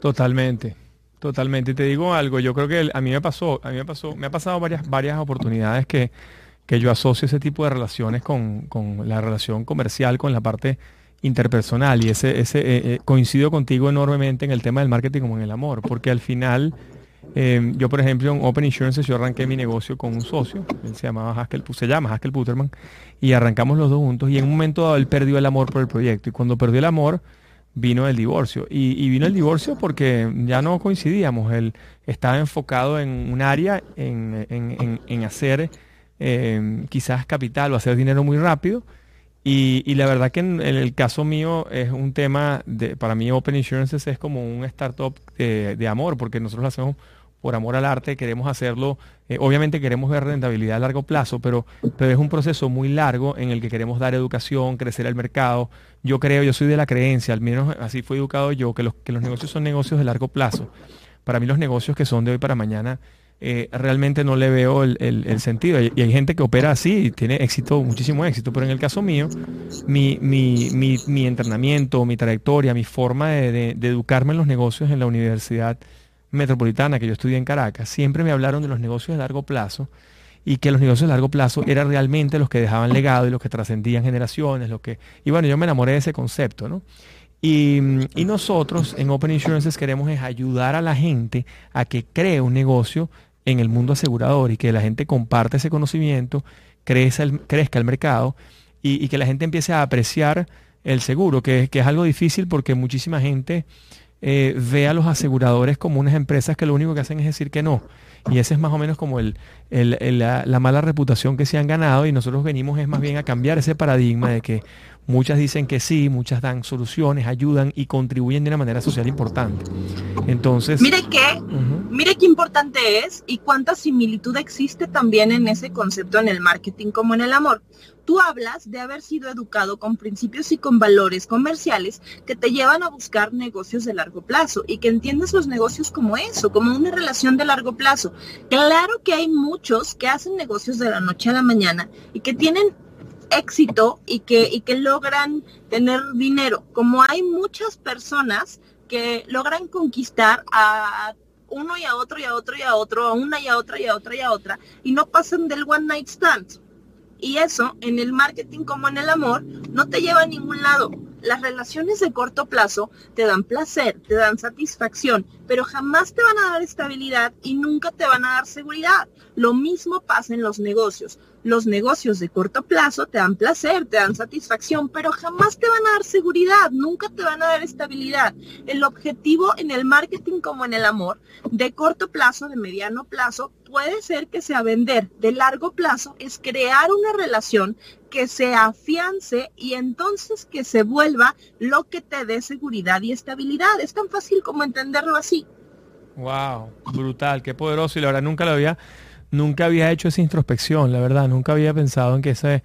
S1: Totalmente, totalmente. Te digo algo, yo creo que a mí me pasó, a mí me pasó, me ha pasado varias, varias oportunidades que, que yo asocio ese tipo de relaciones con, con, la relación comercial, con la parte interpersonal. Y ese, ese eh, eh, coincido contigo enormemente en el tema del marketing como en el amor, porque al final Em, yo, por ejemplo, en Open Insurance yo arranqué mi negocio con un socio, él se llamaba Haskell, se llama Haskell Puterman, y arrancamos los dos juntos. Y en un momento dado él perdió el amor por el proyecto. Y cuando perdió el amor vino el divorcio. Y, vino el divorcio porque ya no coincidíamos, él estaba enfocado en un área, en, hacer em, quizás capital o hacer dinero muy rápido. Y, la verdad que en, el caso mío es un tema, de, para mí Open Insurances es como un startup de, de amor, porque nosotros lo hacemos por amor al arte, queremos hacerlo, eh, obviamente queremos ver rentabilidad a largo plazo, pero, pero es un proceso muy largo en el que queremos dar educación, crecer el mercado. Yo creo, yo soy de la creencia, al menos así fui educado yo, que los, que los negocios son negocios de largo plazo. Para mí los negocios que son de hoy para mañana, eh, realmente no le veo el, sentido. Y, hay gente que opera así y tiene éxito, muchísimo éxito, pero en el caso mío, mi, mi, entrenamiento, mi trayectoria, mi forma de educarme en los negocios en la universidad, metropolitana que yo estudié en Caracas, siempre me hablaron de los negocios de largo plazo y que los negocios de largo plazo eran realmente los que dejaban legado y los que trascendían generaciones, lo que y bueno, yo me enamoré de ese concepto, ¿no? Y, y, nosotros en Open Insurances queremos es ayudar a la gente a que cree un negocio en el mundo asegurador y que la gente comparte ese conocimiento, crezca el, crezca el mercado y, y, que la gente empiece a apreciar el seguro, que, que es algo difícil porque muchísima gente eh, ve a los aseguradores como unas empresas que lo único que hacen es decir que no. Y ese es más o menos como el, la, mala reputación que se han ganado y nosotros venimos es más bien a cambiar ese paradigma de que muchas dicen que sí, muchas dan soluciones, ayudan y contribuyen de una manera social importante. Entonces...
S2: Mire qué, mire qué importante es y cuánta similitud existe también en ese concepto en el marketing como en el amor. Tú hablas de haber sido educado con principios y con valores comerciales que te llevan a buscar negocios de largo plazo y que entiendes los negocios como eso, como una relación de largo plazo. Claro que hay muchos que hacen negocios de la noche a la mañana y que tienen éxito y que, y que logran tener dinero, como hay muchas personas que logran conquistar a uno y a otro y a otro y a otro, a una y a otra y a otra y a otra, y no pasan del one night stand. Y eso, en el marketing como en el amor, no te lleva a ningún lado. Las relaciones de corto plazo te dan placer, te dan satisfacción, pero jamás te van a dar estabilidad y nunca te van a dar seguridad. Lo mismo pasa en los negocios. Los negocios de corto plazo te dan placer, te dan satisfacción, pero jamás te van a dar seguridad, nunca te van a dar estabilidad. El objetivo en el marketing como en el amor, de corto plazo, de mediano plazo, puede ser que sea vender. De largo plazo es crear una relación que se afiance y entonces que se vuelva lo que te dé seguridad y estabilidad. Es tan fácil como entenderlo así.
S1: Wow, brutal, qué poderoso y la verdad nunca lo había nunca había hecho esa introspección, la verdad, nunca había pensado en que ese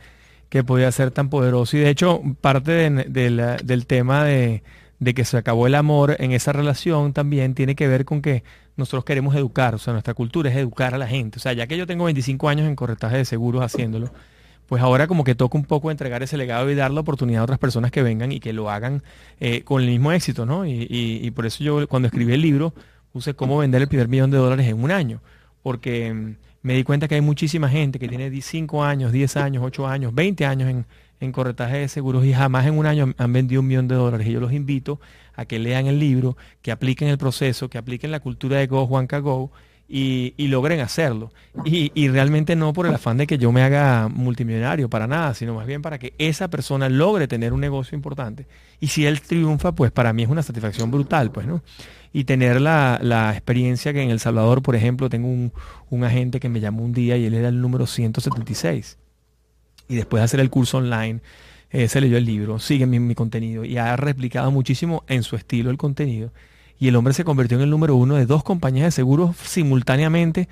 S1: que podía ser tan poderoso. Y de hecho, parte del tema de, que se acabó el amor en esa relación también tiene que ver con que nosotros queremos educar, o sea, nuestra cultura es educar a la gente. O sea, ya que yo tengo 25 años en corretaje de seguros haciéndolo, pues ahora como que toca un poco entregar ese legado y dar la oportunidad a otras personas que vengan y que lo hagan eh, con el mismo éxito, ¿no? Y, y por eso yo cuando escribí el libro puse cómo vender el primer millón de dólares en un año, porque mm, me di cuenta que hay muchísima gente que tiene 5 años, 10 años, 8 años, 20 años en, en corretaje de seguros y jamás en un año han vendido un millón de dólares. Y yo los invito a que lean el libro, que apliquen el proceso, que apliquen la cultura de Go, Juanca Go, y, logren hacerlo. Y, realmente no por el afán de que yo me haga multimillonario, para nada, sino más bien para que esa persona logre tener un negocio importante. Y si él triunfa, pues para mí es una satisfacción brutal, pues, ¿no? Y tener la, experiencia que en El Salvador, por ejemplo, tengo un, agente que me llamó un día y él era el número 176. Y después de hacer el curso online, eh, se leyó el libro, sigue mi, contenido y ha replicado muchísimo en su estilo el contenido y el hombre se convirtió en el número uno de dos compañías de seguros simultáneamente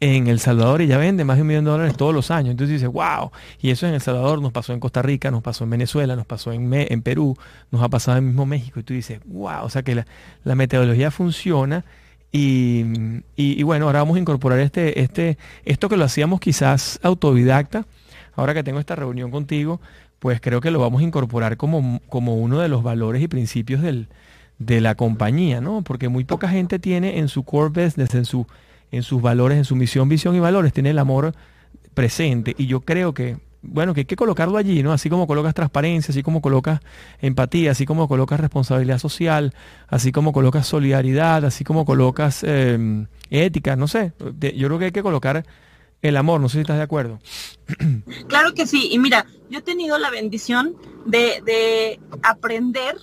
S1: en El Salvador y ya vende más de un millón de dólares todos los años. Entonces dice, wow, y eso en El Salvador nos pasó en Costa Rica, nos pasó en Venezuela, nos pasó en, Perú, nos ha pasado en mismo México. Y tú dices, wow, o sea que la, metodología funciona. Y, y, bueno, ahora vamos a incorporar este, este, esto que lo hacíamos quizás autodidacta. Ahora que tengo esta reunión contigo, pues creo que lo vamos a incorporar como, como uno de los valores y principios del, de la compañía, ¿no? Porque muy poca gente tiene en su core business, en, su, en sus valores, en su misión, visión y valores, tiene el amor presente. Y yo creo que, bueno, que hay que colocarlo allí, ¿no? Así como colocas transparencia, así como colocas empatía, así como colocas responsabilidad social, así como colocas solidaridad, así como colocas em, ética, no sé. Yo creo que hay que colocar el amor, no sé si estás de acuerdo.
S2: Claro que sí, y mira, yo he tenido la bendición de, de aprender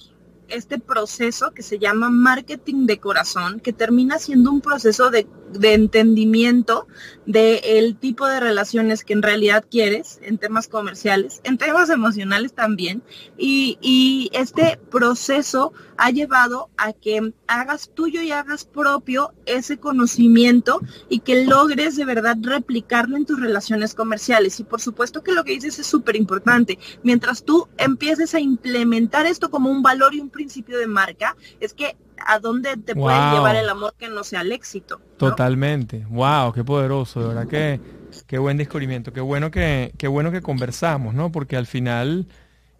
S2: este proceso que se llama marketing de corazón, que termina siendo un proceso de, entendimiento del tipo de relaciones que en realidad quieres en temas comerciales, en temas emocionales también. Y, y este proceso ha llevado a que hagas tuyo y hagas propio ese conocimiento y que logres de verdad replicarlo en tus relaciones comerciales. Y por supuesto que lo que dices es súper importante. Mientras tú empieces a implementar esto como un valor y un principio de marca, es que a dónde te puede llevar el amor que no sea el éxito.
S1: Totalmente. Wow, qué poderoso, de verdad que qué buen descubrimiento, qué bueno que qué bueno que conversamos, ¿no? Porque al final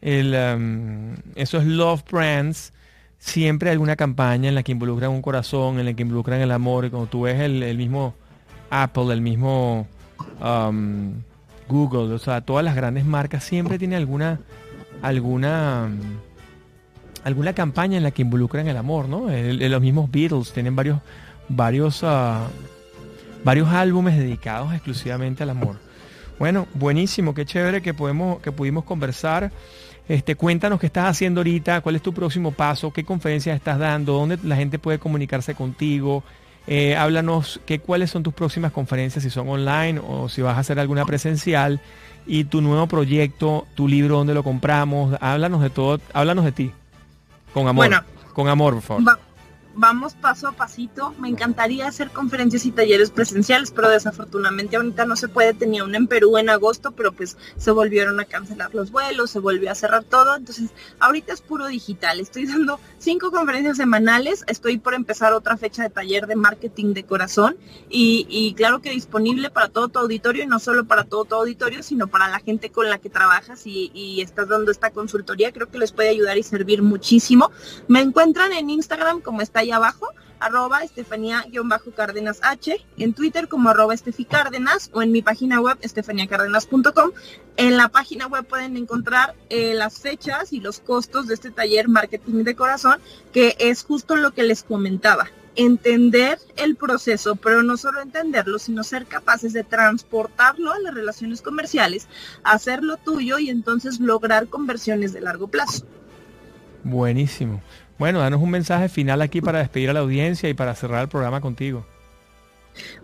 S1: el, um, esos love brands siempre hay alguna campaña en la que involucran un corazón, en la que involucran el amor, y cuando tú ves el, mismo Apple, el mismo um, Google, o sea, todas las grandes marcas siempre tienen alguna alguna alguna campaña en la que involucran el amor, ¿no? los mismos Beatles tienen varios varios uh, varios álbumes dedicados exclusivamente al amor. Bueno, buenísimo, qué chévere que podemos que pudimos conversar. Este, cuéntanos qué estás haciendo ahorita, cuál es tu próximo paso, qué conferencias estás dando, dónde la gente puede comunicarse contigo. Eh, háblanos qué, cuáles son tus próximas conferencias, si son online o si vas a hacer alguna presencial. Y tu nuevo proyecto, tu libro, dónde lo compramos. Háblanos de todo, háblanos de ti. Con amor. con amor, por favor
S2: vamos paso a pasito. Me encantaría hacer conferencias y talleres presenciales, pero desafortunadamente ahorita no se puede. Tenía una en Perú en agosto, pero pues se volvieron a cancelar los vuelos, se volvió a cerrar todo. Entonces, ahorita es puro digital. Estoy dando cinco conferencias semanales. Estoy por empezar otra fecha de taller de marketing de corazón y, claro que disponible para todo tu auditorio y no solo para todo tu auditorio, sino para la gente con la que trabajas y, estás dando esta consultoría. Creo que les puede ayudar y servir muchísimo. Me encuentran en Instagram como está ahí abajo, arroba Estefanía-Cárdenas H, en Twitter como arroba Estefi Cárdenas o en mi página web estefaniacárdenas.com. En la página web pueden encontrar eh, las fechas y los costos de este taller Marketing de Corazón, que es justo lo que les comentaba. Entender el proceso, pero no solo entenderlo, sino ser capaces de transportarlo a las relaciones comerciales, hacerlo tuyo y entonces lograr conversiones de largo plazo.
S1: Buenísimo. Bueno, danos un mensaje final aquí para despedir a la audiencia y para cerrar el programa contigo.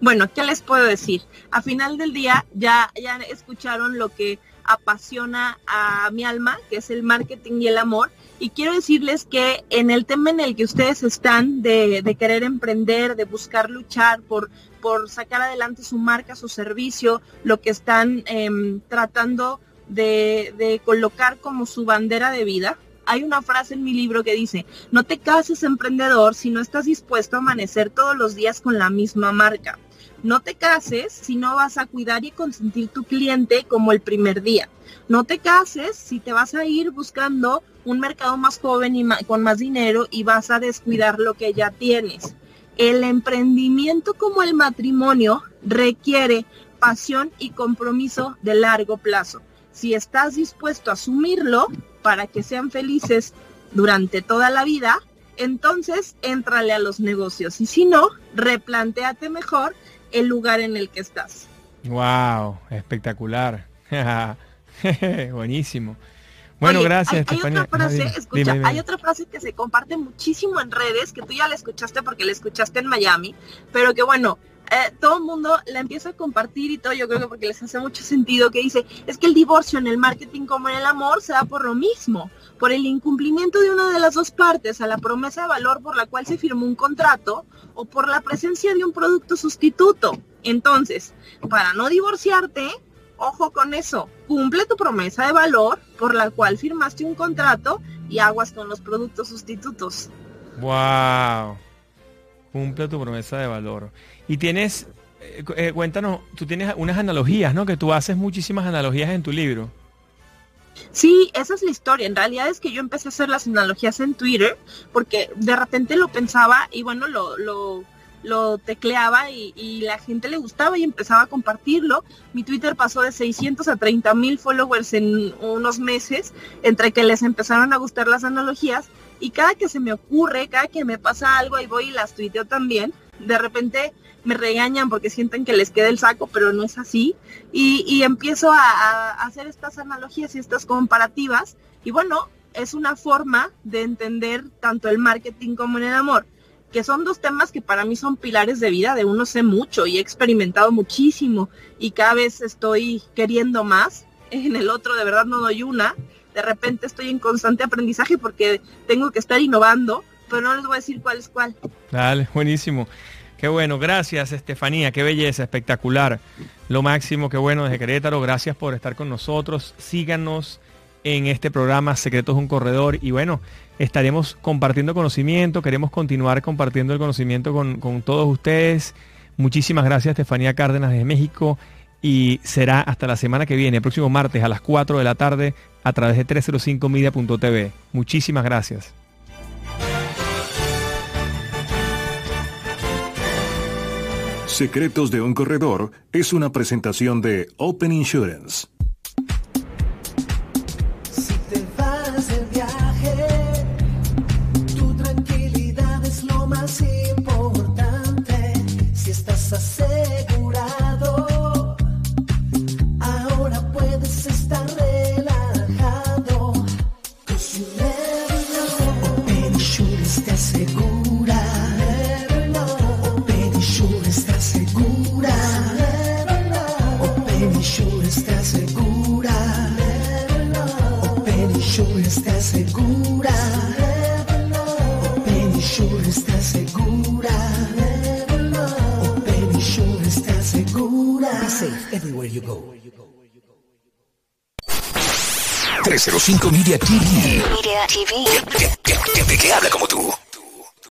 S2: Bueno, ¿qué les puedo decir? A final del día ya, ya escucharon lo que apasiona a mi alma, que es el marketing y el amor. Y quiero decirles que en el tema en el que ustedes están de, querer emprender, de buscar luchar por, por sacar adelante su marca, su servicio, lo que están em, tratando de, de colocar como su bandera de vida, hay una frase en mi libro que dice, no te cases emprendedor si no estás dispuesto a amanecer todos los días con la misma marca. No te cases si no vas a cuidar y consentir tu cliente como el primer día. No te cases si te vas a ir buscando un mercado más joven y con más dinero y vas a descuidar lo que ya tienes. El emprendimiento como el matrimonio requiere pasión y compromiso de largo plazo. Si estás dispuesto a asumirlo, para que sean felices durante toda la vida, entonces éntrale a los negocios. Y si no, replanteate mejor el lugar en el que estás.
S1: Wow, espectacular. Buenísimo. Bueno, gracias.
S2: Hay, otra frase, escucha, hay otra frase que se comparte muchísimo en redes, que tú ya la escuchaste porque la escuchaste en Miami, pero que bueno, eh, todo el mundo la empieza a compartir y todo, yo creo que porque les hace mucho sentido, que dice, es que el divorcio en el marketing como en el amor se da por lo mismo, por el incumplimiento de una de las dos partes a la promesa de valor por la cual se firmó un contrato o por la presencia de un producto sustituto. Entonces, para no divorciarte, ojo con eso, cumple tu promesa de valor por la cual firmaste un contrato y aguas con los productos sustitutos.
S1: Wow. Cumple tu promesa de valor. Y tienes, eh, eh, cuéntanos, tú tienes unas analogías, ¿no? Que tú haces muchísimas analogías en tu libro.
S2: Sí, esa es la historia. En realidad es que yo empecé a hacer las analogías en Twitter porque de repente lo pensaba y bueno, lo, lo lo tecleaba y, la gente le gustaba y empezaba a compartirlo. Mi Twitter pasó de 600 a 30 mil followers en unos meses, entre que les empezaron a gustar las analogías. Y cada que se me ocurre, cada que me pasa algo, y voy y las tuiteo también. De repente me regañan porque sienten que les queda el saco, pero no es así. Y, empiezo a hacer estas analogías y estas comparativas. Y bueno, es una forma de entender tanto el marketing como en el amor que son dos temas que para mí son pilares de vida, de uno sé mucho y he experimentado muchísimo y cada vez estoy queriendo más, en el otro de verdad no doy una, de repente estoy en constante aprendizaje porque tengo que estar innovando, pero no les voy a decir cuál es cuál.
S1: Dale, buenísimo. Qué bueno, gracias Estefanía, qué belleza, espectacular. Lo máximo, qué bueno desde Querétaro, gracias por estar con nosotros. Síganos en este programa Secretos un Corredor y bueno, estaremos compartiendo conocimiento, queremos continuar compartiendo el conocimiento con, todos ustedes. Muchísimas gracias, Estefanía Cárdenas de México. Y será hasta la semana que viene, próximo martes a las 4 de la tarde, a través de 305media.tv. Muchísimas gracias.
S3: Secretos de un Corredor es una presentación de Open Insurance. Everywhere you go. 305 Media TV. Media TV. Que, que, que, que habla como tú.